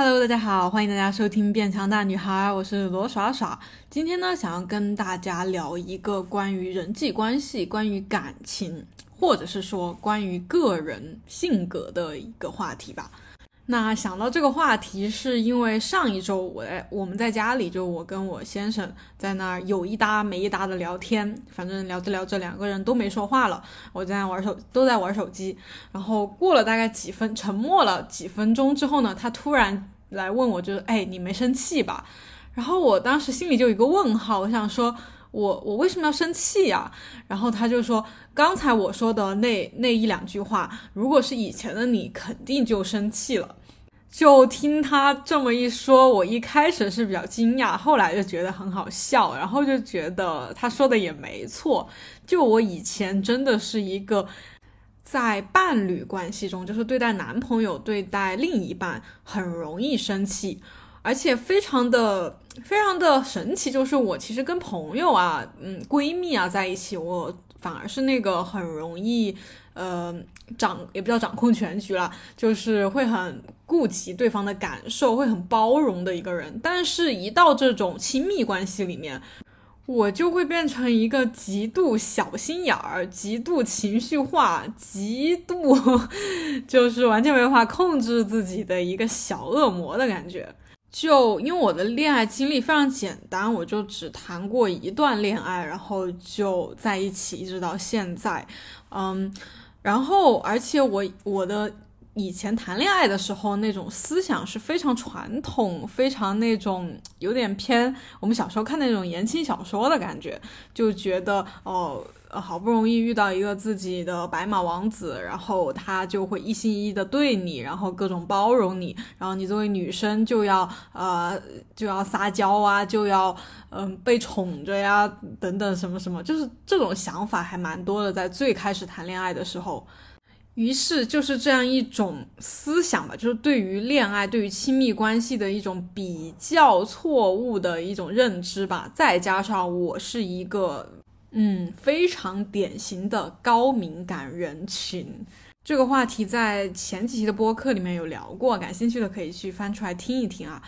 Hello，大家好，欢迎大家收听《变强大女孩》，我是罗耍耍。今天呢，想要跟大家聊一个关于人际关系、关于感情，或者是说关于个人性格的一个话题吧。那想到这个话题，是因为上一周我在我们在家里，就我跟我先生在那儿有一搭没一搭的聊天，反正聊着聊着两个人都没说话了，我在玩手都在玩手机，然后过了大概几分沉默了几分钟之后呢，他突然来问我，就是哎你没生气吧？然后我当时心里就有一个问号，我想说。我我为什么要生气呀？然后他就说，刚才我说的那那一两句话，如果是以前的你，肯定就生气了。就听他这么一说，我一开始是比较惊讶，后来就觉得很好笑，然后就觉得他说的也没错。就我以前真的是一个在伴侣关系中，就是对待男朋友、对待另一半很容易生气。而且非常的非常的神奇，就是我其实跟朋友啊，嗯，闺蜜啊在一起，我反而是那个很容易，呃，掌也不叫掌控全局了，就是会很顾及对方的感受，会很包容的一个人。但是，一到这种亲密关系里面，我就会变成一个极度小心眼儿、极度情绪化、极度 就是完全没法控制自己的一个小恶魔的感觉。就因为我的恋爱经历非常简单，我就只谈过一段恋爱，然后就在一起一直到现在，嗯，然后而且我我的以前谈恋爱的时候那种思想是非常传统，非常那种有点偏我们小时候看那种言情小说的感觉，就觉得哦。呃好不容易遇到一个自己的白马王子，然后他就会一心一意的对你，然后各种包容你，然后你作为女生就要呃就要撒娇啊，就要嗯被宠着呀，等等什么什么，就是这种想法还蛮多的，在最开始谈恋爱的时候，于是就是这样一种思想吧，就是对于恋爱、对于亲密关系的一种比较错误的一种认知吧，再加上我是一个。嗯，非常典型的高敏感人群，这个话题在前几期的播客里面有聊过，感兴趣的可以去翻出来听一听啊。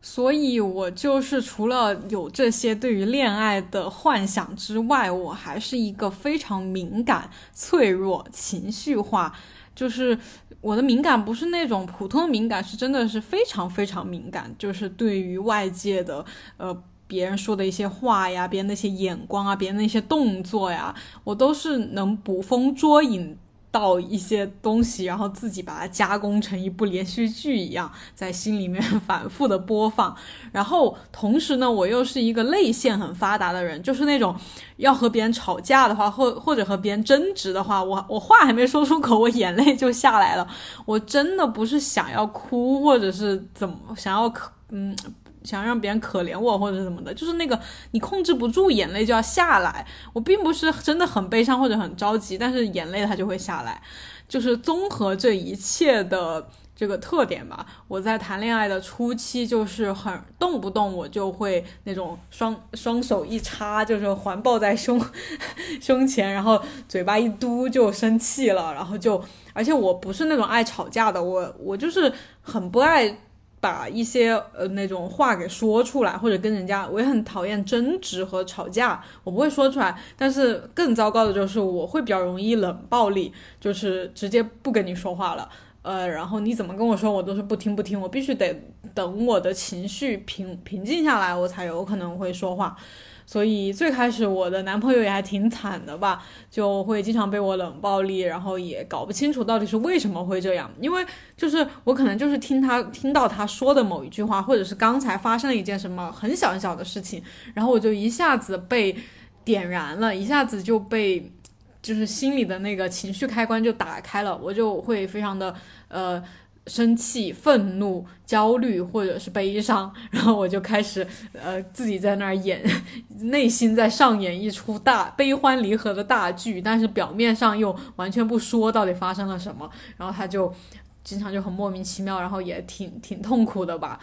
所以，我就是除了有这些对于恋爱的幻想之外，我还是一个非常敏感、脆弱、情绪化，就是我的敏感不是那种普通的敏感，是真的是非常非常敏感，就是对于外界的呃。别人说的一些话呀，别人那些眼光啊，别人那些动作呀，我都是能捕风捉影到一些东西，然后自己把它加工成一部连续剧一样，在心里面反复的播放。然后同时呢，我又是一个泪腺很发达的人，就是那种要和别人吵架的话，或或者和别人争执的话，我我话还没说出口，我眼泪就下来了。我真的不是想要哭，或者是怎么想要可嗯。想让别人可怜我或者什么的，就是那个你控制不住眼泪就要下来。我并不是真的很悲伤或者很着急，但是眼泪它就会下来。就是综合这一切的这个特点吧。我在谈恋爱的初期就是很动不动我就会那种双双手一插，就是环抱在胸 胸前，然后嘴巴一嘟就生气了，然后就而且我不是那种爱吵架的，我我就是很不爱。把一些呃那种话给说出来，或者跟人家，我也很讨厌争执和吵架，我不会说出来。但是更糟糕的就是我会比较容易冷暴力，就是直接不跟你说话了。呃，然后你怎么跟我说，我都是不听不听，我必须得等我的情绪平平静下来，我才有可能会说话。所以最开始我的男朋友也还挺惨的吧，就会经常被我冷暴力，然后也搞不清楚到底是为什么会这样。因为就是我可能就是听他听到他说的某一句话，或者是刚才发生了一件什么很小很小的事情，然后我就一下子被点燃了，一下子就被就是心里的那个情绪开关就打开了，我就会非常的呃。生气、愤怒、焦虑，或者是悲伤，然后我就开始，呃，自己在那儿演，内心在上演一出大悲欢离合的大剧，但是表面上又完全不说到底发生了什么，然后他就经常就很莫名其妙，然后也挺挺痛苦的吧。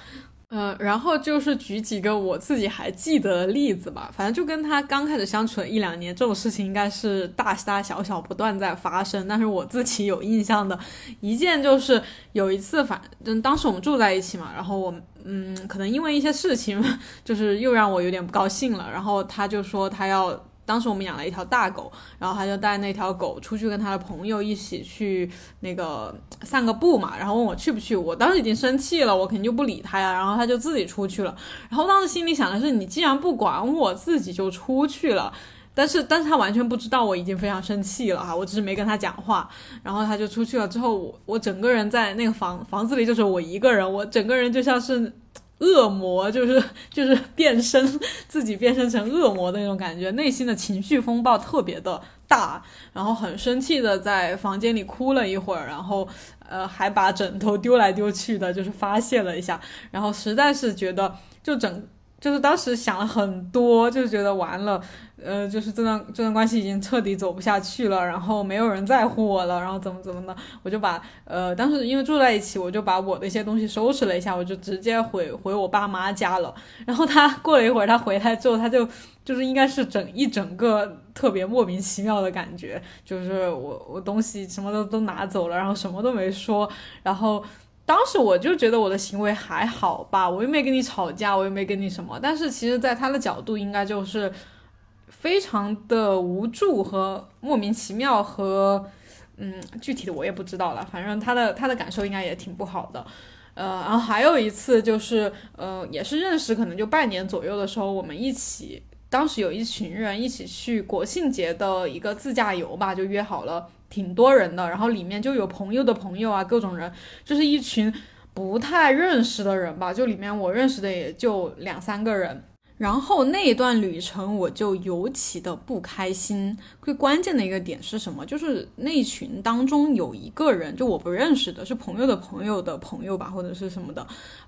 呃，然后就是举几个我自己还记得的例子吧。反正就跟他刚开始相处了一两年，这种事情应该是大大小小不断在发生。但是我自己有印象的一件，就是有一次，反正当时我们住在一起嘛，然后我嗯，可能因为一些事情，就是又让我有点不高兴了。然后他就说他要。当时我们养了一条大狗，然后他就带那条狗出去跟他的朋友一起去那个散个步嘛，然后问我去不去。我当时已经生气了，我肯定就不理他呀。然后他就自己出去了。然后当时心里想的是，你既然不管我，自己就出去了。但是，但是他完全不知道我已经非常生气了哈，我只是没跟他讲话。然后他就出去了之后，我我整个人在那个房房子里就是我一个人，我整个人就像是。恶魔就是就是变身，自己变身成恶魔的那种感觉，内心的情绪风暴特别的大，然后很生气的在房间里哭了一会儿，然后呃还把枕头丢来丢去的，就是发泄了一下，然后实在是觉得就整。就是当时想了很多，就觉得完了，呃，就是这段这段关系已经彻底走不下去了，然后没有人在乎我了，然后怎么怎么的，我就把呃，当时因为住在一起，我就把我的一些东西收拾了一下，我就直接回回我爸妈家了。然后他过了一会儿，他回来之后，他就就是应该是整一整个特别莫名其妙的感觉，就是我我东西什么都都拿走了，然后什么都没说，然后。当时我就觉得我的行为还好吧，我又没跟你吵架，我又没跟你什么。但是其实，在他的角度，应该就是非常的无助和莫名其妙，和嗯，具体的我也不知道了。反正他的他的感受应该也挺不好的。呃，然后还有一次就是，呃，也是认识可能就半年左右的时候，我们一起，当时有一群人一起去国庆节的一个自驾游吧，就约好了。挺多人的，然后里面就有朋友的朋友啊，各种人，就是一群不太认识的人吧。就里面我认识的也就两三个人。然后那一段旅程我就尤其的不开心。最关键的一个点是什么？就是那群当中有一个人，就我不认识的，是朋友的朋友的朋友吧，或者是什么的，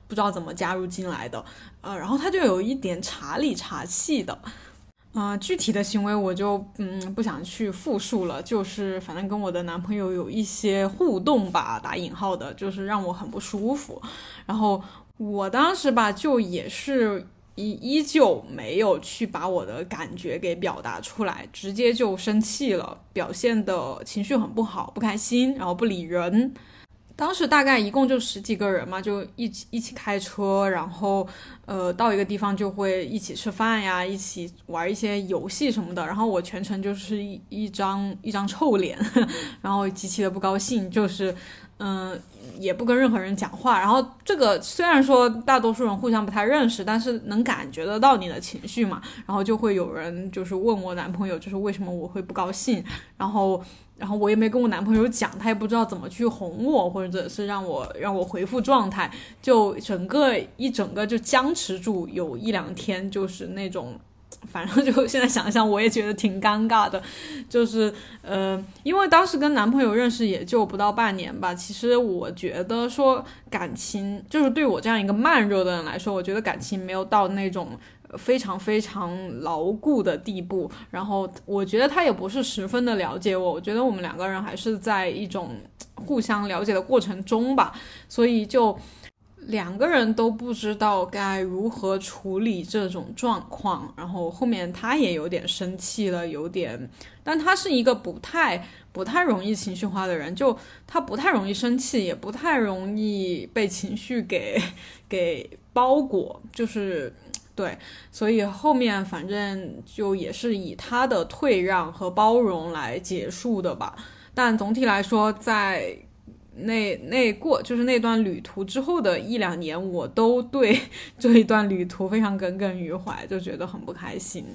不知道怎么加入进来的。呃，然后他就有一点茶里茶气的。啊，具体的行为我就嗯不想去复述了，就是反正跟我的男朋友有一些互动吧，打引号的，就是让我很不舒服。然后我当时吧，就也是依依旧没有去把我的感觉给表达出来，直接就生气了，表现的情绪很不好，不开心，然后不理人。当时大概一共就十几个人嘛，就一起一起开车，然后呃到一个地方就会一起吃饭呀，一起玩一些游戏什么的。然后我全程就是一一张一张臭脸，然后极其的不高兴，就是嗯也不跟任何人讲话。然后这个虽然说大多数人互相不太认识，但是能感觉得到你的情绪嘛。然后就会有人就是问我男朋友，就是为什么我会不高兴，然后。然后我也没跟我男朋友讲，他也不知道怎么去哄我，或者是让我让我回复状态，就整个一整个就僵持住，有一两天就是那种，反正就 现在想想我也觉得挺尴尬的，就是呃，因为当时跟男朋友认识也就不到半年吧，其实我觉得说感情就是对我这样一个慢热的人来说，我觉得感情没有到那种。非常非常牢固的地步，然后我觉得他也不是十分的了解我，我觉得我们两个人还是在一种互相了解的过程中吧，所以就两个人都不知道该如何处理这种状况，然后后面他也有点生气了，有点，但他是一个不太不太容易情绪化的人，就他不太容易生气，也不太容易被情绪给给包裹，就是。对，所以后面反正就也是以他的退让和包容来结束的吧。但总体来说，在那那过就是那段旅途之后的一两年，我都对 这一段旅途非常耿耿于怀，就觉得很不开心。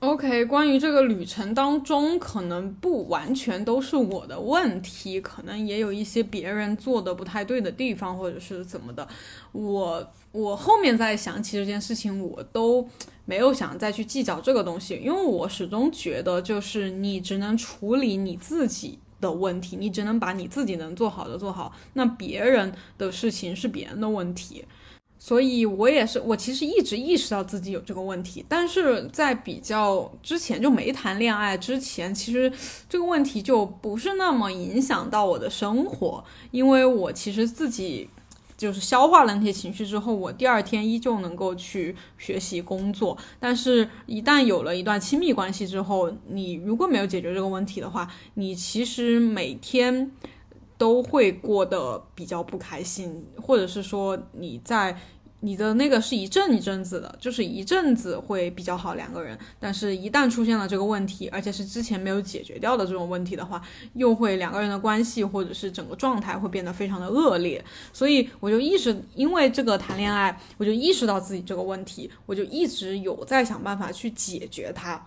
OK，关于这个旅程当中，可能不完全都是我的问题，可能也有一些别人做的不太对的地方，或者是怎么的。我我后面再想起这件事情，我都没有想再去计较这个东西，因为我始终觉得，就是你只能处理你自己的问题，你只能把你自己能做好的做好，那别人的事情是别人的问题。所以，我也是，我其实一直意识到自己有这个问题，但是在比较之前就没谈恋爱之前，其实这个问题就不是那么影响到我的生活，因为我其实自己就是消化了那些情绪之后，我第二天依旧能够去学习工作。但是，一旦有了一段亲密关系之后，你如果没有解决这个问题的话，你其实每天都会过得比较不开心，或者是说你在。你的那个是一阵一阵子的，就是一阵子会比较好两个人，但是一旦出现了这个问题，而且是之前没有解决掉的这种问题的话，又会两个人的关系或者是整个状态会变得非常的恶劣。所以我就意识，因为这个谈恋爱，我就意识到自己这个问题，我就一直有在想办法去解决它。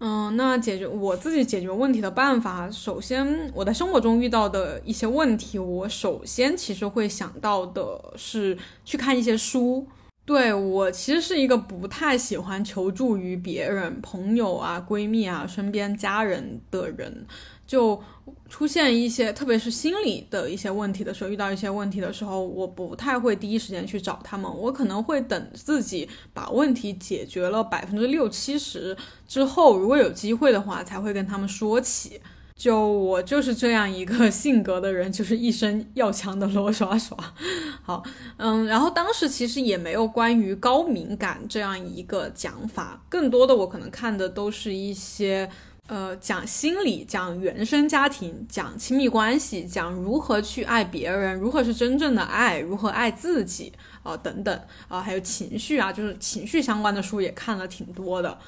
嗯，那解决我自己解决问题的办法，首先我在生活中遇到的一些问题，我首先其实会想到的是去看一些书。对我其实是一个不太喜欢求助于别人、朋友啊、闺蜜啊、身边家人的人。就出现一些，特别是心理的一些问题的时候，遇到一些问题的时候，我不太会第一时间去找他们，我可能会等自己把问题解决了百分之六七十之后，如果有机会的话，才会跟他们说起。就我就是这样一个性格的人，就是一身要强的罗耍耍。好，嗯，然后当时其实也没有关于高敏感这样一个讲法，更多的我可能看的都是一些。呃，讲心理，讲原生家庭，讲亲密关系，讲如何去爱别人，如何是真正的爱，如何爱自己啊，等等啊，还有情绪啊，就是情绪相关的书也看了挺多的。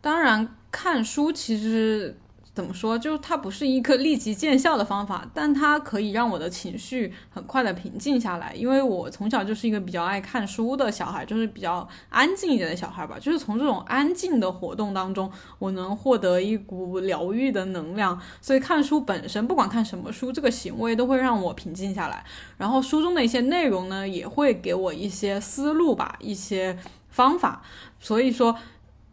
当然，看书其实。怎么说？就是它不是一个立即见效的方法，但它可以让我的情绪很快的平静下来。因为我从小就是一个比较爱看书的小孩，就是比较安静一点的小孩吧。就是从这种安静的活动当中，我能获得一股疗愈的能量。所以看书本身，不管看什么书，这个行为都会让我平静下来。然后书中的一些内容呢，也会给我一些思路吧，一些方法。所以说，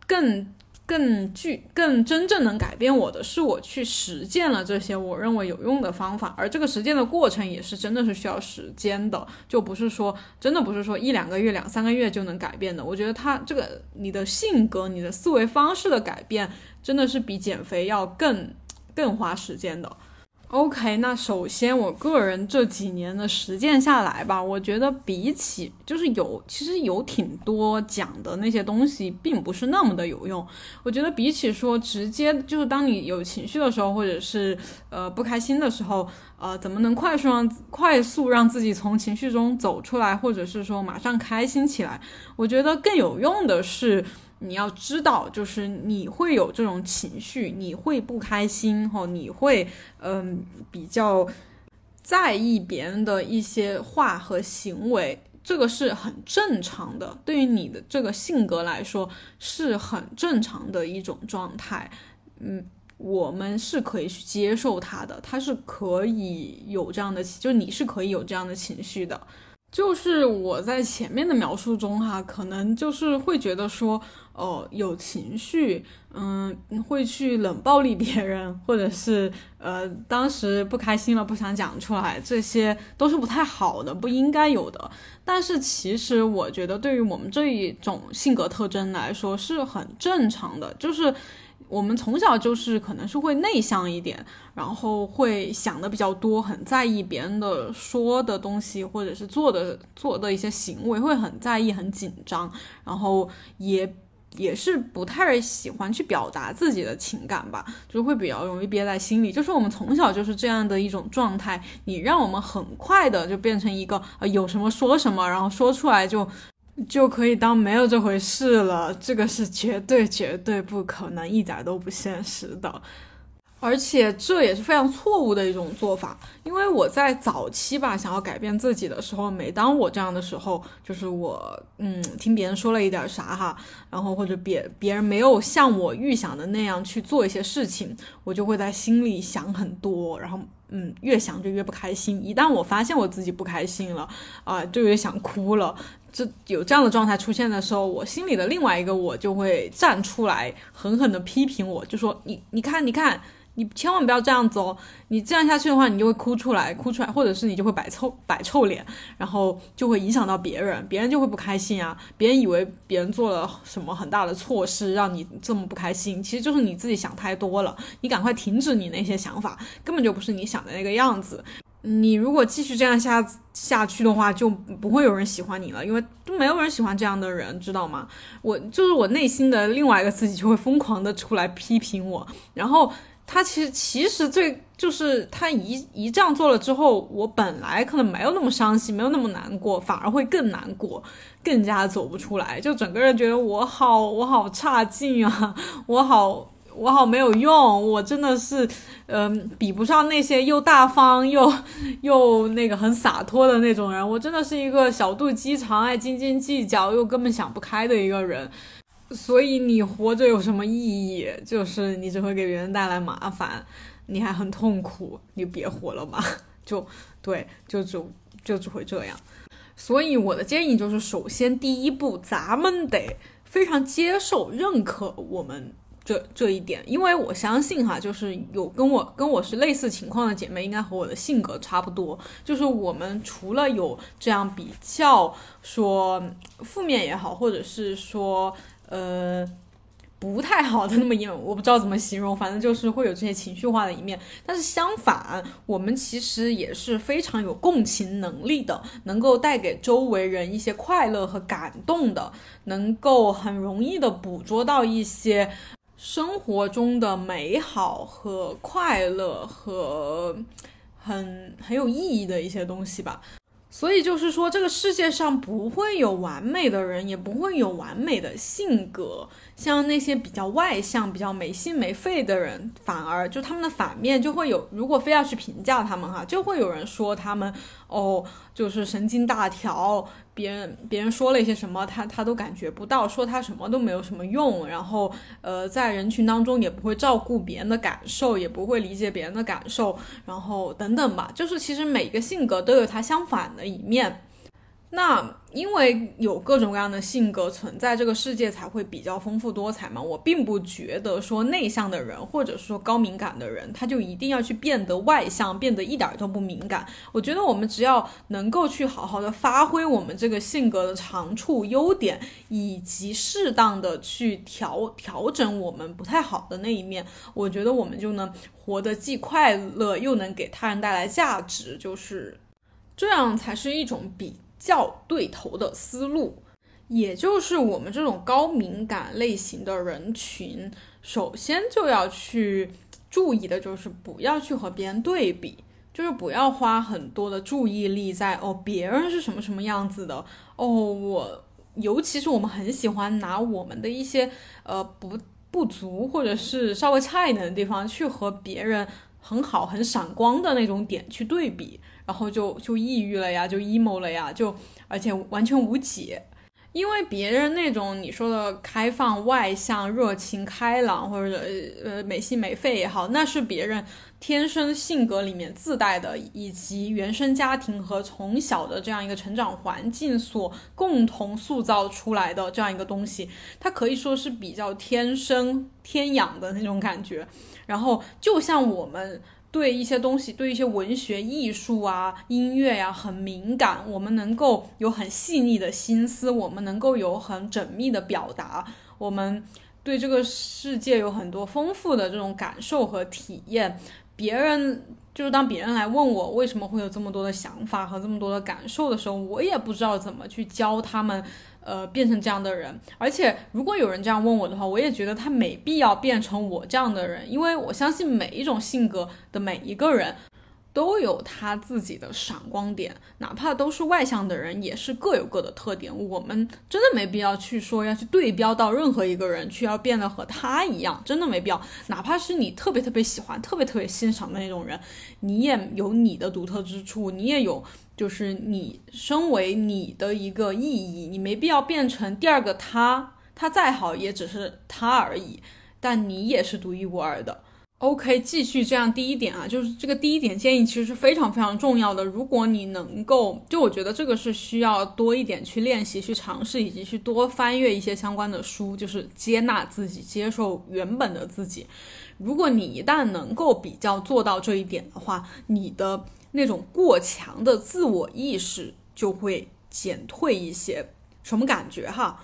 更。更具、更真正能改变我的是，我去实践了这些我认为有用的方法，而这个实践的过程也是真的是需要时间的，就不是说真的不是说一两个月、两三个月就能改变的。我觉得他这个你的性格、你的思维方式的改变，真的是比减肥要更更花时间的。OK，那首先我个人这几年的实践下来吧，我觉得比起就是有其实有挺多讲的那些东西，并不是那么的有用。我觉得比起说直接就是当你有情绪的时候，或者是呃不开心的时候，呃怎么能快速让快速让自己从情绪中走出来，或者是说马上开心起来？我觉得更有用的是。你要知道，就是你会有这种情绪，你会不开心，吼，你会嗯比较在意别人的一些话和行为，这个是很正常的。对于你的这个性格来说，是很正常的一种状态。嗯，我们是可以去接受他的，他是可以有这样的，就你是可以有这样的情绪的。就是我在前面的描述中哈，可能就是会觉得说。哦，有情绪，嗯，会去冷暴力别人，或者是呃，当时不开心了不想讲出来，这些都是不太好的，不应该有的。但是其实我觉得，对于我们这一种性格特征来说，是很正常的。就是我们从小就是可能是会内向一点，然后会想的比较多，很在意别人的说的东西，或者是做的做的一些行为，会很在意、很紧张，然后也。也是不太喜欢去表达自己的情感吧，就会比较容易憋在心里。就是我们从小就是这样的一种状态，你让我们很快的就变成一个呃有什么说什么，然后说出来就就可以当没有这回事了，这个是绝对绝对不可能，一点都不现实的。而且这也是非常错误的一种做法，因为我在早期吧，想要改变自己的时候，每当我这样的时候，就是我嗯听别人说了一点啥哈，然后或者别别人没有像我预想的那样去做一些事情，我就会在心里想很多，然后嗯越想就越不开心。一旦我发现我自己不开心了啊，就有想哭了。这有这样的状态出现的时候，我心里的另外一个我就会站出来，狠狠的批评我，就说你你看你看。你千万不要这样子哦！你这样下去的话，你就会哭出来，哭出来，或者是你就会摆臭摆臭脸，然后就会影响到别人，别人就会不开心啊！别人以为别人做了什么很大的错事，让你这么不开心，其实就是你自己想太多了。你赶快停止你那些想法，根本就不是你想的那个样子。你如果继续这样下下去的话，就不会有人喜欢你了，因为都没有人喜欢这样的人，知道吗？我就是我内心的另外一个自己就会疯狂的出来批评我，然后他其实其实最就是他一一这样做了之后，我本来可能没有那么伤心，没有那么难过，反而会更难过，更加走不出来，就整个人觉得我好我好差劲啊，我好。我好没有用，我真的是，嗯，比不上那些又大方又又那个很洒脱的那种人。我真的是一个小肚鸡肠、爱斤斤计较又根本想不开的一个人。所以你活着有什么意义？就是你只会给别人带来麻烦，你还很痛苦，你别活了吧。就对，就只就只会这样。所以我的建议就是，首先第一步，咱们得非常接受、认可我们。这这一点，因为我相信哈，就是有跟我跟我是类似情况的姐妹，应该和我的性格差不多。就是我们除了有这样比较说负面也好，或者是说呃。不太好的那么一面，我不知道怎么形容，反正就是会有这些情绪化的一面。但是相反，我们其实也是非常有共情能力的，能够带给周围人一些快乐和感动的，能够很容易的捕捉到一些。生活中的美好和快乐和很很有意义的一些东西吧。所以就是说，这个世界上不会有完美的人，也不会有完美的性格。像那些比较外向、比较没心没肺的人，反而就他们的反面就会有。如果非要去评价他们哈，就会有人说他们哦，就是神经大条。别人别人说了一些什么，他他都感觉不到，说他什么都没有什么用。然后呃，在人群当中也不会照顾别人的感受，也不会理解别人的感受，然后等等吧。就是其实每个性格都有它相反的一面。那因为有各种各样的性格存在，这个世界才会比较丰富多彩嘛。我并不觉得说内向的人，或者说高敏感的人，他就一定要去变得外向，变得一点都不敏感。我觉得我们只要能够去好好的发挥我们这个性格的长处、优点，以及适当的去调调整我们不太好的那一面，我觉得我们就能活得既快乐，又能给他人带来价值，就是这样才是一种比。较对头的思路，也就是我们这种高敏感类型的人群，首先就要去注意的就是不要去和别人对比，就是不要花很多的注意力在哦别人是什么什么样子的哦我，尤其是我们很喜欢拿我们的一些呃不不足或者是稍微差一点的地方去和别人很好很闪光的那种点去对比。然后就就抑郁了呀，就 emo 了呀，就而且完全无解，因为别人那种你说的开放、外向、热情、开朗，或者呃没心没肺也好，那是别人天生性格里面自带的，以及原生家庭和从小的这样一个成长环境所共同塑造出来的这样一个东西，它可以说是比较天生天养的那种感觉。然后就像我们。对一些东西，对一些文学、艺术啊、音乐呀，很敏感。我们能够有很细腻的心思，我们能够有很缜密的表达。我们对这个世界有很多丰富的这种感受和体验。别人就是当别人来问我为什么会有这么多的想法和这么多的感受的时候，我也不知道怎么去教他们。呃，变成这样的人，而且如果有人这样问我的话，我也觉得他没必要变成我这样的人，因为我相信每一种性格的每一个人。都有他自己的闪光点，哪怕都是外向的人，也是各有各的特点。我们真的没必要去说要去对标到任何一个人，去要变得和他一样，真的没必要。哪怕是你特别特别喜欢、特别特别欣赏的那种人，你也有你的独特之处，你也有就是你身为你的一个意义，你没必要变成第二个他，他再好也只是他而已，但你也是独一无二的。OK，继续这样。第一点啊，就是这个第一点建议其实是非常非常重要的。如果你能够，就我觉得这个是需要多一点去练习、去尝试，以及去多翻阅一些相关的书，就是接纳自己、接受原本的自己。如果你一旦能够比较做到这一点的话，你的那种过强的自我意识就会减退一些。什么感觉哈？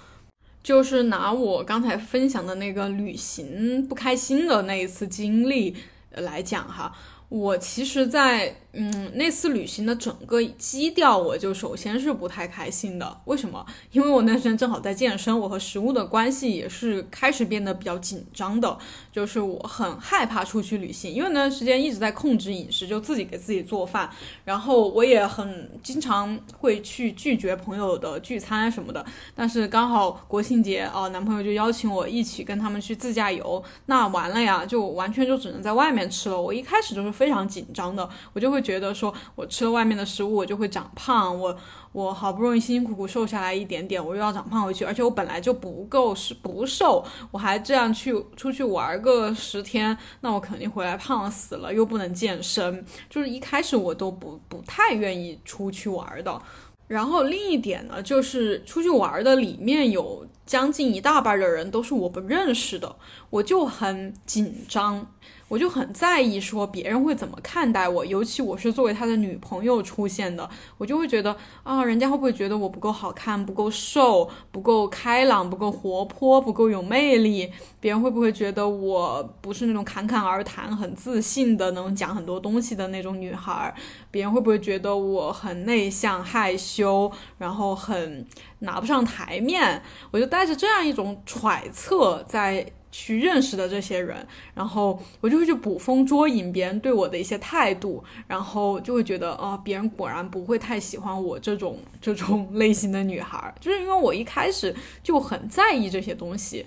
就是拿我刚才分享的那个旅行不开心的那一次经历来讲哈，我其实，在嗯，那次旅行的整个基调，我就首先是不太开心的。为什么？因为我那时间正好在健身，我和食物的关系也是开始变得比较紧张的。就是我很害怕出去旅行，因为那段时间一直在控制饮食，就自己给自己做饭。然后我也很经常会去拒绝朋友的聚餐什么的。但是刚好国庆节啊，男朋友就邀请我一起跟他们去自驾游。那完了呀，就完全就只能在外面吃了。我一开始就是非常紧张的，我就会会。觉得说我吃了外面的食物，我就会长胖。我我好不容易辛辛苦苦瘦下来一点点，我又要长胖回去。而且我本来就不够是不瘦，我还这样去出去玩个十天，那我肯定回来胖死了，又不能健身。就是一开始我都不不太愿意出去玩的。然后另一点呢，就是出去玩的里面有将近一大半的人都是我不认识的，我就很紧张。我就很在意说别人会怎么看待我，尤其我是作为他的女朋友出现的，我就会觉得啊，人家会不会觉得我不够好看、不够瘦、不够开朗、不够活泼、不够有魅力？别人会不会觉得我不是那种侃侃而谈、很自信的能讲很多东西的那种女孩？别人会不会觉得我很内向、害羞，然后很拿不上台面？我就带着这样一种揣测在。去认识的这些人，然后我就会去捕风捉影别人对我的一些态度，然后就会觉得啊，别人果然不会太喜欢我这种这种 类型的女孩，就是因为我一开始就很在意这些东西，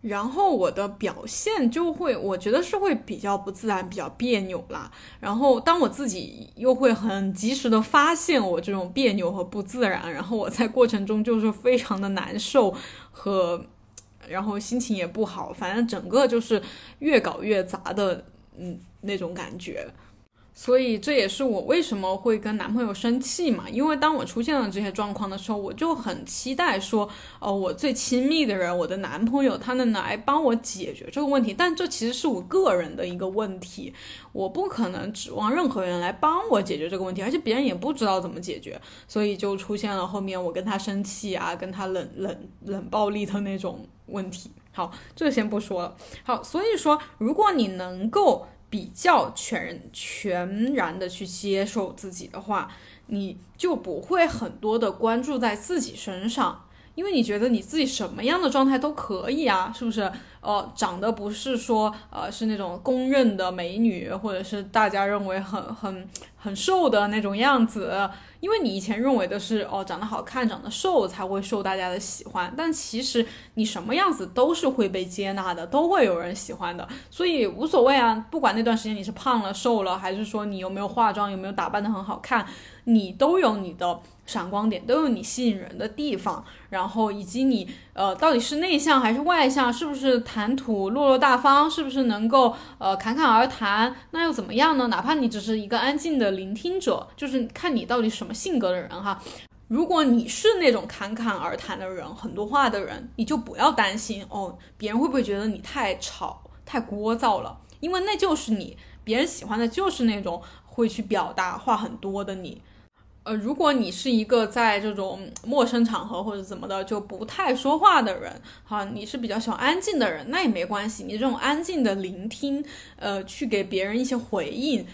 然后我的表现就会，我觉得是会比较不自然，比较别扭啦。然后当我自己又会很及时的发现我这种别扭和不自然，然后我在过程中就是非常的难受和。然后心情也不好，反正整个就是越搞越杂的，嗯，那种感觉。所以这也是我为什么会跟男朋友生气嘛，因为当我出现了这些状况的时候，我就很期待说，哦，我最亲密的人，我的男朋友，他能来帮我解决这个问题。但这其实是我个人的一个问题，我不可能指望任何人来帮我解决这个问题，而且别人也不知道怎么解决，所以就出现了后面我跟他生气啊，跟他冷冷冷暴力的那种问题。好，这个先不说了。好，所以说，如果你能够。比较全全然的去接受自己的话，你就不会很多的关注在自己身上，因为你觉得你自己什么样的状态都可以啊，是不是？呃，长得不是说呃是那种公认的美女，或者是大家认为很很很瘦的那种样子。因为你以前认为的是哦，长得好看、长得瘦才会受大家的喜欢，但其实你什么样子都是会被接纳的，都会有人喜欢的，所以无所谓啊。不管那段时间你是胖了、瘦了，还是说你有没有化妆、有没有打扮的很好看，你都有你的闪光点，都有你吸引人的地方。然后以及你呃到底是内向还是外向，是不是谈吐落落大方，是不是能够呃侃侃而谈，那又怎么样呢？哪怕你只是一个安静的聆听者，就是看你到底什么性格的人哈。如果你是那种侃侃而谈的人，很多话的人，你就不要担心哦，别人会不会觉得你太吵、太聒噪了？因为那就是你，别人喜欢的就是那种会去表达话很多的你。呃，如果你是一个在这种陌生场合或者怎么的就不太说话的人，哈，你是比较喜欢安静的人，那也没关系。你这种安静的聆听，呃，去给别人一些回应，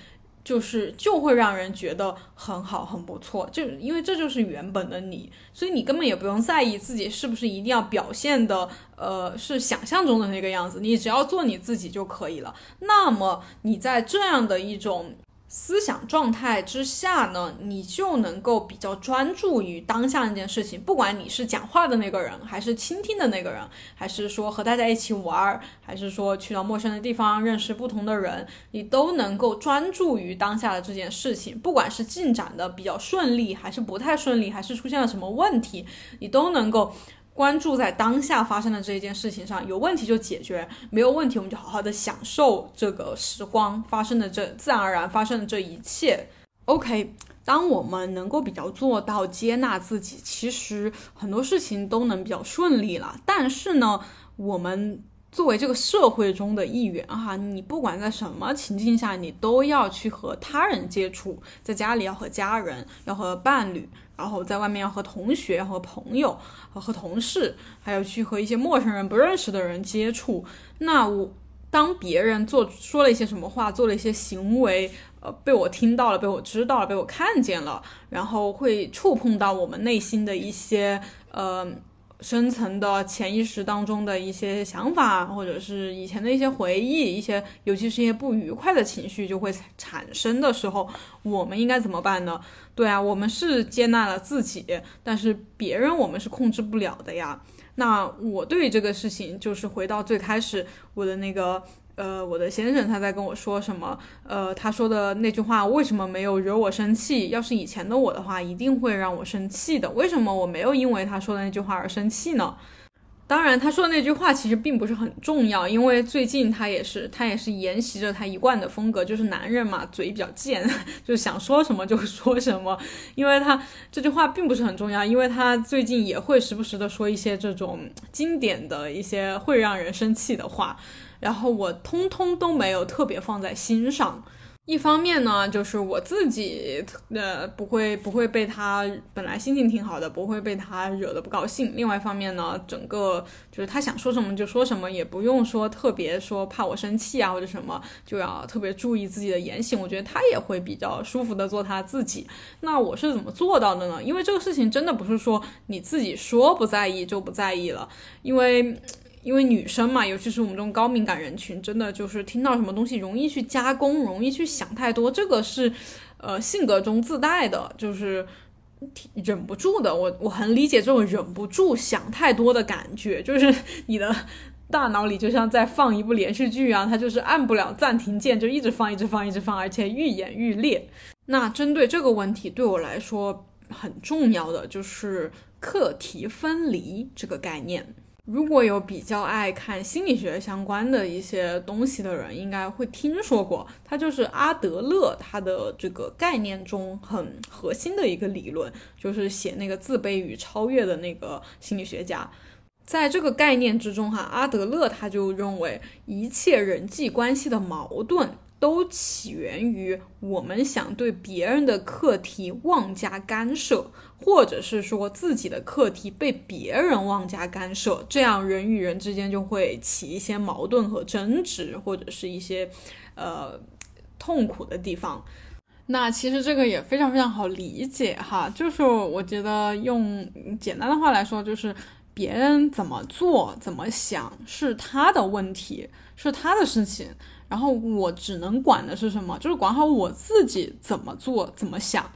就是就会让人觉得很好，很不错。就因为这就是原本的你，所以你根本也不用在意自己是不是一定要表现的，呃，是想象中的那个样子。你只要做你自己就可以了。那么你在这样的一种。思想状态之下呢，你就能够比较专注于当下那件事情。不管你是讲话的那个人，还是倾听的那个人，还是说和大家一起玩，还是说去到陌生的地方认识不同的人，你都能够专注于当下的这件事情。不管是进展的比较顺利，还是不太顺利，还是出现了什么问题，你都能够。关注在当下发生的这一件事情上，有问题就解决，没有问题我们就好好的享受这个时光发生的这自然而然发生的这一切。OK，当我们能够比较做到接纳自己，其实很多事情都能比较顺利了。但是呢，我们作为这个社会中的一员哈，你不管在什么情境下，你都要去和他人接触，在家里要和家人，要和伴侣。然后在外面要和同学、和朋友、和同事，还有去和一些陌生人、不认识的人接触。那我当别人做说了一些什么话，做了一些行为，呃，被我听到了，被我知道了，被我看见了，然后会触碰到我们内心的一些呃。深层的潜意识当中的一些想法，或者是以前的一些回忆，一些尤其是一些不愉快的情绪就会产生的时候，我们应该怎么办呢？对啊，我们是接纳了自己，但是别人我们是控制不了的呀。那我对于这个事情，就是回到最开始我的那个。呃，我的先生他在跟我说什么？呃，他说的那句话为什么没有惹我生气？要是以前的我的话，一定会让我生气的。为什么我没有因为他说的那句话而生气呢？当然，他说的那句话其实并不是很重要，因为最近他也是他也是沿袭着他一贯的风格，就是男人嘛，嘴比较贱，就想说什么就说什么。因为他这句话并不是很重要，因为他最近也会时不时的说一些这种经典的一些会让人生气的话。然后我通通都没有特别放在心上，一方面呢，就是我自己呃不会不会被他本来心情挺好的，不会被他惹得不高兴；另外一方面呢，整个就是他想说什么就说什么，也不用说特别说怕我生气啊或者什么，就要特别注意自己的言行。我觉得他也会比较舒服的做他自己。那我是怎么做到的呢？因为这个事情真的不是说你自己说不在意就不在意了，因为。因为女生嘛，尤其是我们这种高敏感人群，真的就是听到什么东西容易去加工，容易去想太多，这个是，呃，性格中自带的，就是忍不住的。我我很理解这种忍不住想太多的感觉，就是你的大脑里就像在放一部连续剧啊，它就是按不了暂停键，就一直放，一直放，一直放，而且愈演愈烈。那针对这个问题，对我来说很重要的就是课题分离这个概念。如果有比较爱看心理学相关的一些东西的人，应该会听说过，它就是阿德勒他的这个概念中很核心的一个理论，就是写那个自卑与超越的那个心理学家。在这个概念之中，哈，阿德勒他就认为一切人际关系的矛盾。都起源于我们想对别人的课题妄加干涉，或者是说自己的课题被别人妄加干涉，这样人与人之间就会起一些矛盾和争执，或者是一些呃痛苦的地方。那其实这个也非常非常好理解哈，就是我觉得用简单的话来说，就是别人怎么做、怎么想是他的问题，是他的事情。然后我只能管的是什么？就是管好我自己怎么做、怎么想。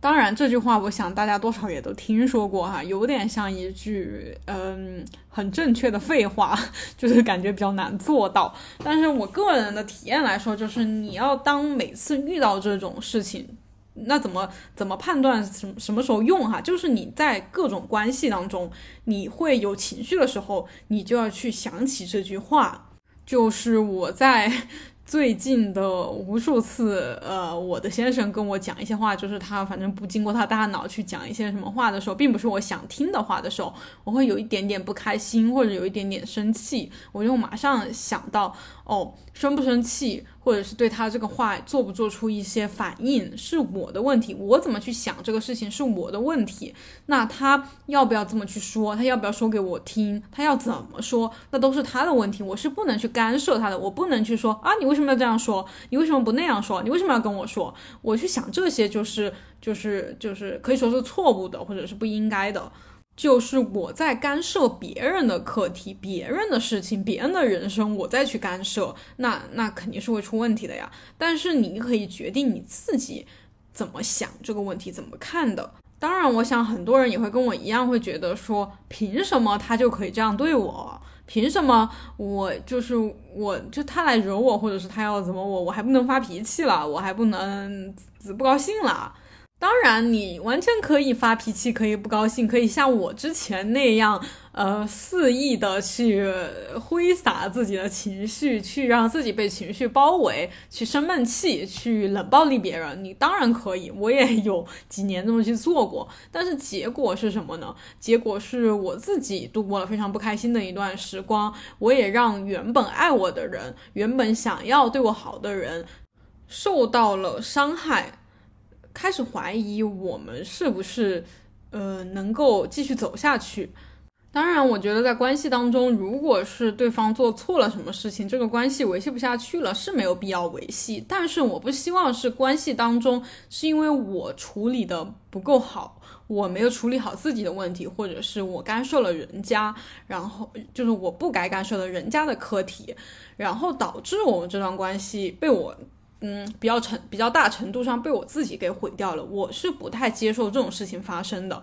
当然，这句话我想大家多少也都听说过哈，有点像一句嗯很正确的废话，就是感觉比较难做到。但是我个人的体验来说，就是你要当每次遇到这种事情，那怎么怎么判断什什么时候用哈？就是你在各种关系当中，你会有情绪的时候，你就要去想起这句话。就是我在 最近的无数次，呃，我的先生跟我讲一些话，就是他反正不经过他大脑去讲一些什么话的时候，并不是我想听的话的时候，我会有一点点不开心，或者有一点点生气，我就马上想到，哦，生不生气？或者是对他这个话做不做出一些反应是我的问题，我怎么去想这个事情是我的问题。那他要不要这么去说？他要不要说给我听？他要怎么说？那都是他的问题，我是不能去干涉他的。我不能去说啊，你为什么要这样说？你为什么不那样说？你为什么要跟我说？我去想这些就是就是就是可以说是错误的，或者是不应该的。就是我在干涉别人的课题、别人的事情、别人的人生，我再去干涉，那那肯定是会出问题的呀。但是你可以决定你自己怎么想这个问题、怎么看的。当然，我想很多人也会跟我一样，会觉得说，凭什么他就可以这样对我？凭什么我就是我就他来惹我，或者是他要怎么我，我还不能发脾气了，我还不能不高兴了？当然，你完全可以发脾气，可以不高兴，可以像我之前那样，呃，肆意的去挥洒自己的情绪，去让自己被情绪包围，去生闷气，去冷暴力别人。你当然可以，我也有几年这么去做过。但是结果是什么呢？结果是我自己度过了非常不开心的一段时光，我也让原本爱我的人，原本想要对我好的人，受到了伤害。开始怀疑我们是不是，呃，能够继续走下去。当然，我觉得在关系当中，如果是对方做错了什么事情，这个关系维系不下去了，是没有必要维系。但是我不希望是关系当中是因为我处理的不够好，我没有处理好自己的问题，或者是我干涉了人家，然后就是我不该干涉的人家的课题，然后导致我们这段关系被我嗯比较程比较大程度上被我自己给毁掉了。我是不太接受这种事情发生的。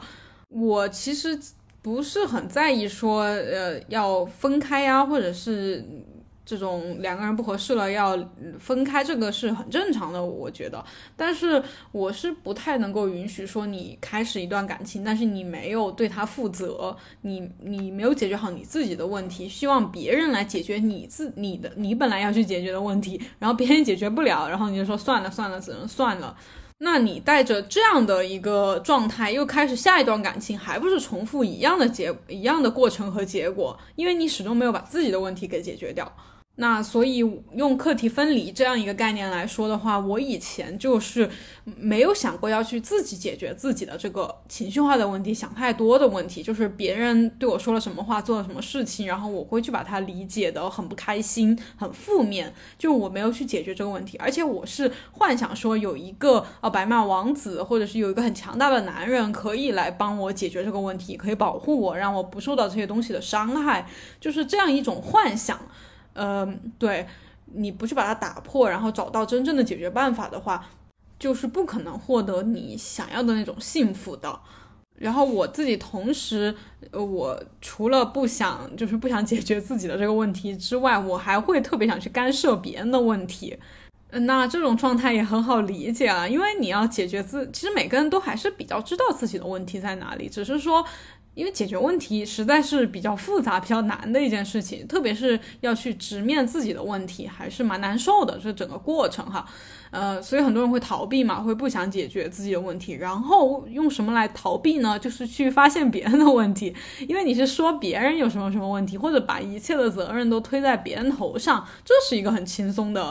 我其实。不是很在意说，呃，要分开呀，或者是这种两个人不合适了要分开，这个是很正常的，我觉得。但是我是不太能够允许说你开始一段感情，但是你没有对他负责，你你没有解决好你自己的问题，希望别人来解决你自你的你本来要去解决的问题，然后别人解决不了，然后你就说算了算了，只能算了。那你带着这样的一个状态，又开始下一段感情，还不是重复一样的结一样的过程和结果？因为你始终没有把自己的问题给解决掉。那所以用课题分离这样一个概念来说的话，我以前就是没有想过要去自己解决自己的这个情绪化的问题，想太多的问题，就是别人对我说了什么话，做了什么事情，然后我会去把它理解的很不开心，很负面，就我没有去解决这个问题，而且我是幻想说有一个呃白马王子，或者是有一个很强大的男人可以来帮我解决这个问题，可以保护我，让我不受到这些东西的伤害，就是这样一种幻想。嗯，对，你不去把它打破，然后找到真正的解决办法的话，就是不可能获得你想要的那种幸福的。然后我自己同时，我除了不想，就是不想解决自己的这个问题之外，我还会特别想去干涉别人的问题。那这种状态也很好理解啊，因为你要解决自，其实每个人都还是比较知道自己的问题在哪里，只是说。因为解决问题实在是比较复杂、比较难的一件事情，特别是要去直面自己的问题，还是蛮难受的。这整个过程哈。呃，所以很多人会逃避嘛，会不想解决自己的问题，然后用什么来逃避呢？就是去发现别人的问题，因为你是说别人有什么什么问题，或者把一切的责任都推在别人头上，这是一个很轻松的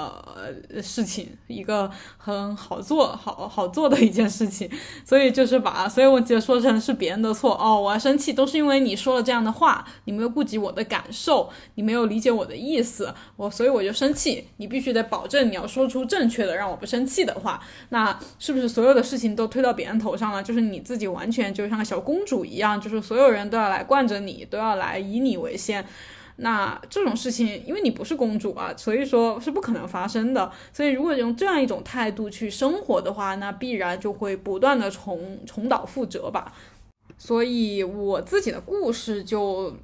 呃事情，一个很好做好好做的一件事情。所以就是把所有问题说成是别人的错哦，我要生气都是因为你说了这样的话，你没有顾及我的感受，你没有理解我的意思，我所以我就生气，你必须得保证你要说出正确的让。我不生气的话，那是不是所有的事情都推到别人头上了？就是你自己完全就像个小公主一样，就是所有人都要来惯着你，都要来以你为先。那这种事情，因为你不是公主啊，所以说是不可能发生的。所以如果用这样一种态度去生活的话，那必然就会不断的重重蹈覆辙吧。所以我自己的故事就。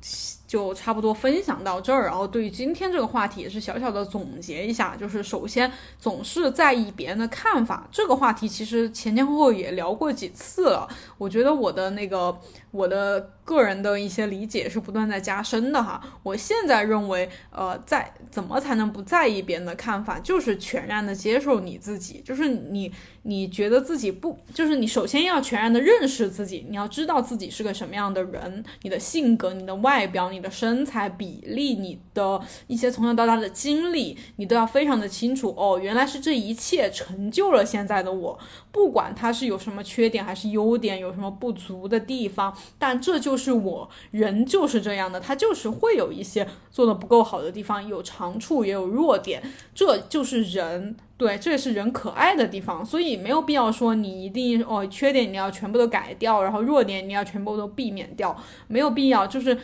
就差不多分享到这儿，然后对于今天这个话题也是小小的总结一下，就是首先总是在意别人的看法，这个话题其实前前后后也聊过几次了，我觉得我的那个我的个人的一些理解是不断在加深的哈。我现在认为，呃，在怎么才能不在意别人的看法，就是全然的接受你自己，就是你你觉得自己不，就是你首先要全然的认识自己，你要知道自己是个什么样的人，你的性格、你的外表、你。的身材比例，你的一些从小到大的经历，你都要非常的清楚哦。原来是这一切成就了现在的我，不管他是有什么缺点还是优点，有什么不足的地方，但这就是我，人就是这样的，他就是会有一些做的不够好的地方，有长处也有弱点，这就是人。对，这也是人可爱的地方，所以没有必要说你一定哦，缺点你要全部都改掉，然后弱点你要全部都避免掉，没有必要，就是。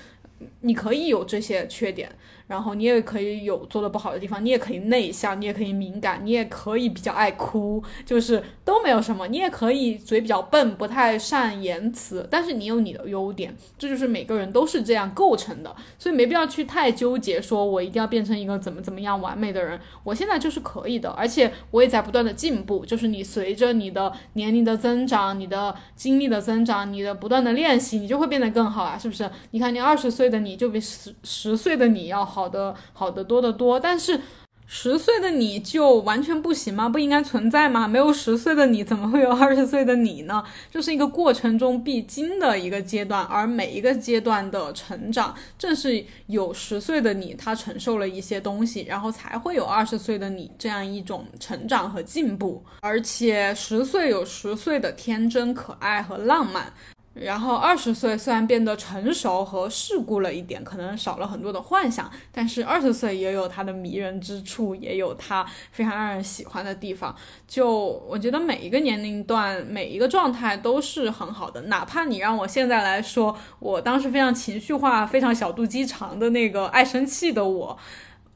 你可以有这些缺点。然后你也可以有做的不好的地方，你也可以内向，你也可以敏感，你也可以比较爱哭，就是都没有什么。你也可以嘴比较笨，不太善言辞，但是你有你的优点，这就是每个人都是这样构成的，所以没必要去太纠结，说我一定要变成一个怎么怎么样完美的人。我现在就是可以的，而且我也在不断的进步。就是你随着你的年龄的增长，你的经历的增长，你的不断的练习，你就会变得更好啊，是不是？你看你二十岁的你就比十十岁的你要好。好的，好的多得多，但是十岁的你就完全不行吗？不应该存在吗？没有十岁的你，怎么会有二十岁的你呢？这是一个过程中必经的一个阶段，而每一个阶段的成长，正是有十岁的你，他承受了一些东西，然后才会有二十岁的你这样一种成长和进步。而且十岁有十岁的天真、可爱和浪漫。然后二十岁虽然变得成熟和世故了一点，可能少了很多的幻想，但是二十岁也有它的迷人之处，也有它非常让人喜欢的地方。就我觉得每一个年龄段，每一个状态都是很好的。哪怕你让我现在来说，我当时非常情绪化、非常小肚鸡肠的那个爱生气的我，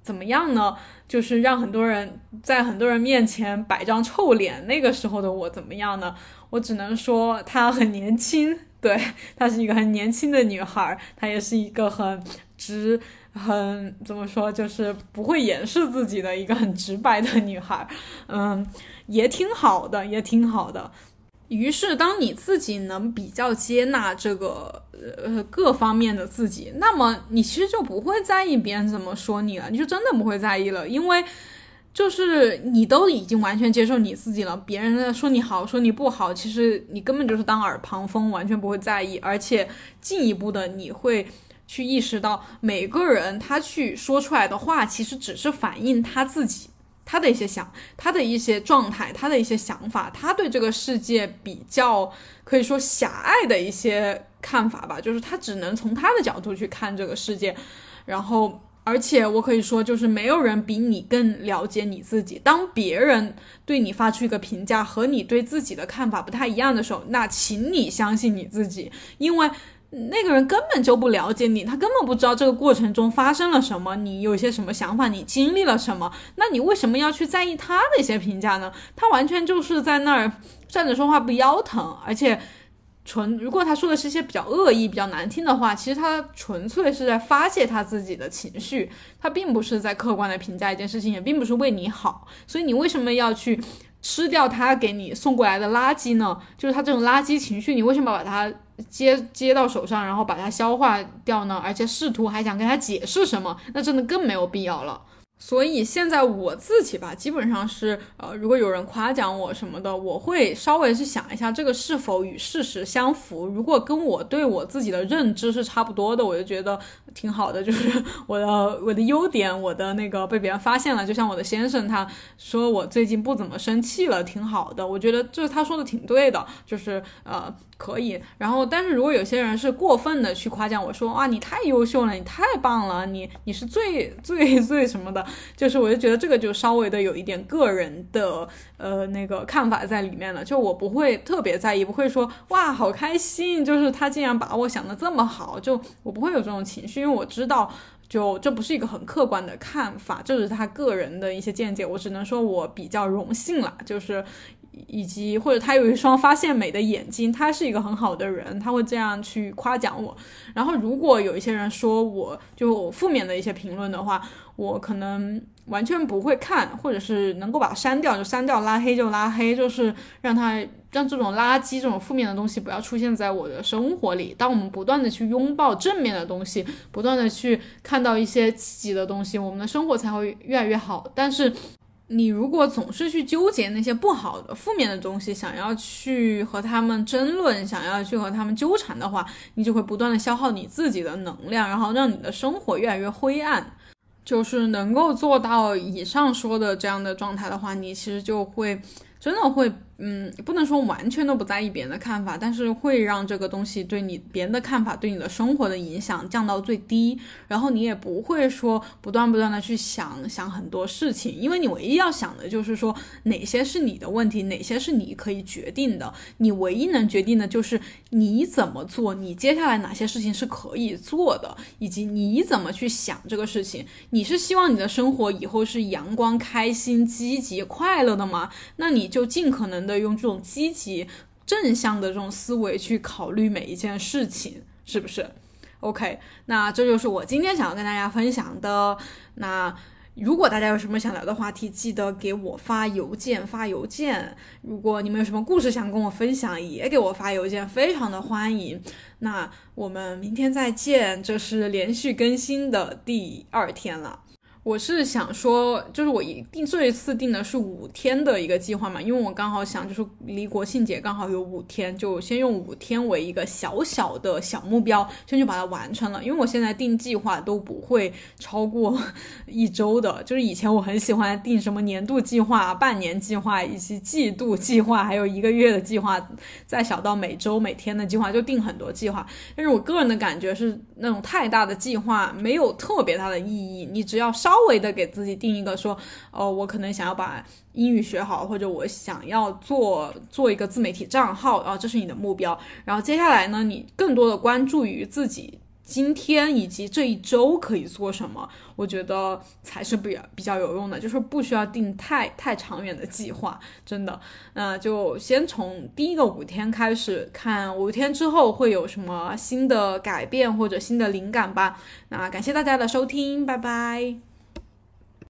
怎么样呢？就是让很多人在很多人面前摆张臭脸，那个时候的我怎么样呢？我只能说她很年轻，对她是一个很年轻的女孩，她也是一个很直、很怎么说，就是不会掩饰自己的一个很直白的女孩，嗯，也挺好的，也挺好的。于是，当你自己能比较接纳这个呃各方面的自己，那么你其实就不会在意别人怎么说你了，你就真的不会在意了，因为。就是你都已经完全接受你自己了，别人在说你好，说你不好，其实你根本就是当耳旁风，完全不会在意。而且进一步的，你会去意识到，每个人他去说出来的话，其实只是反映他自己他的一些想，他的一些状态，他的一些想法，他对这个世界比较可以说狭隘的一些看法吧，就是他只能从他的角度去看这个世界，然后。而且我可以说，就是没有人比你更了解你自己。当别人对你发出一个评价和你对自己的看法不太一样的时候，那请你相信你自己，因为那个人根本就不了解你，他根本不知道这个过程中发生了什么，你有些什么想法，你经历了什么，那你为什么要去在意他的一些评价呢？他完全就是在那儿站着说话不腰疼，而且。纯，如果他说的是一些比较恶意、比较难听的话，其实他纯粹是在发泄他自己的情绪，他并不是在客观的评价一件事情，也并不是为你好。所以你为什么要去吃掉他给你送过来的垃圾呢？就是他这种垃圾情绪，你为什么把它接接到手上，然后把它消化掉呢？而且试图还想跟他解释什么，那真的更没有必要了。所以现在我自己吧，基本上是，呃，如果有人夸奖我什么的，我会稍微去想一下这个是否与事实相符。如果跟我对我自己的认知是差不多的，我就觉得挺好的，就是 我的我的优点，我的那个被别人发现了。就像我的先生，他说我最近不怎么生气了，挺好的。我觉得就是他说的挺对的，就是呃。可以，然后，但是如果有些人是过分的去夸奖我说，哇，你太优秀了，你太棒了，你你是最最最什么的，就是我就觉得这个就稍微的有一点个人的呃那个看法在里面了，就我不会特别在意，不会说哇好开心，就是他竟然把我想的这么好，就我不会有这种情绪，因为我知道，就这不是一个很客观的看法，这是他个人的一些见解，我只能说我比较荣幸了，就是。以及或者他有一双发现美的眼睛，他是一个很好的人，他会这样去夸奖我。然后如果有一些人说我就负面的一些评论的话，我可能完全不会看，或者是能够把它删掉就删掉，拉黑就拉黑，就是让他让这种垃圾、这种负面的东西不要出现在我的生活里。当我们不断的去拥抱正面的东西，不断的去看到一些积极的东西，我们的生活才会越来越好。但是。你如果总是去纠结那些不好的、负面的东西，想要去和他们争论，想要去和他们纠缠的话，你就会不断的消耗你自己的能量，然后让你的生活越来越灰暗。就是能够做到以上说的这样的状态的话，你其实就会真的会。嗯，不能说完全都不在意别人的看法，但是会让这个东西对你别人的看法对你的生活的影响降到最低，然后你也不会说不断不断的去想想很多事情，因为你唯一要想的就是说哪些是你的问题，哪些是你可以决定的，你唯一能决定的就是你怎么做，你接下来哪些事情是可以做的，以及你怎么去想这个事情。你是希望你的生活以后是阳光、开心、积极、快乐的吗？那你就尽可能。的用这种积极正向的这种思维去考虑每一件事情，是不是？OK，那这就是我今天想要跟大家分享的。那如果大家有什么想聊的话题，记得给我发邮件，发邮件。如果你们有什么故事想跟我分享，也给我发邮件，非常的欢迎。那我们明天再见，这是连续更新的第二天了。我是想说，就是我一定这一次定的是五天的一个计划嘛，因为我刚好想就是离国庆节刚好有五天，就先用五天为一个小小的小目标，先去把它完成了。因为我现在定计划都不会超过 一周的，就是以前我很喜欢定什么年度计划、半年计划以及季度计划，还有一个月的计划，再小到每周每天的计划，就定很多计划。但是我个人的感觉是，那种太大的计划没有特别大的意义，你只要稍。稍微的给自己定一个说，哦，我可能想要把英语学好，或者我想要做做一个自媒体账号，然后这是你的目标。然后接下来呢，你更多的关注于自己。今天以及这一周可以做什么？我觉得才是比较比较有用的，就是不需要定太太长远的计划，真的。那就先从第一个五天开始看，五天之后会有什么新的改变或者新的灵感吧。那感谢大家的收听，拜拜。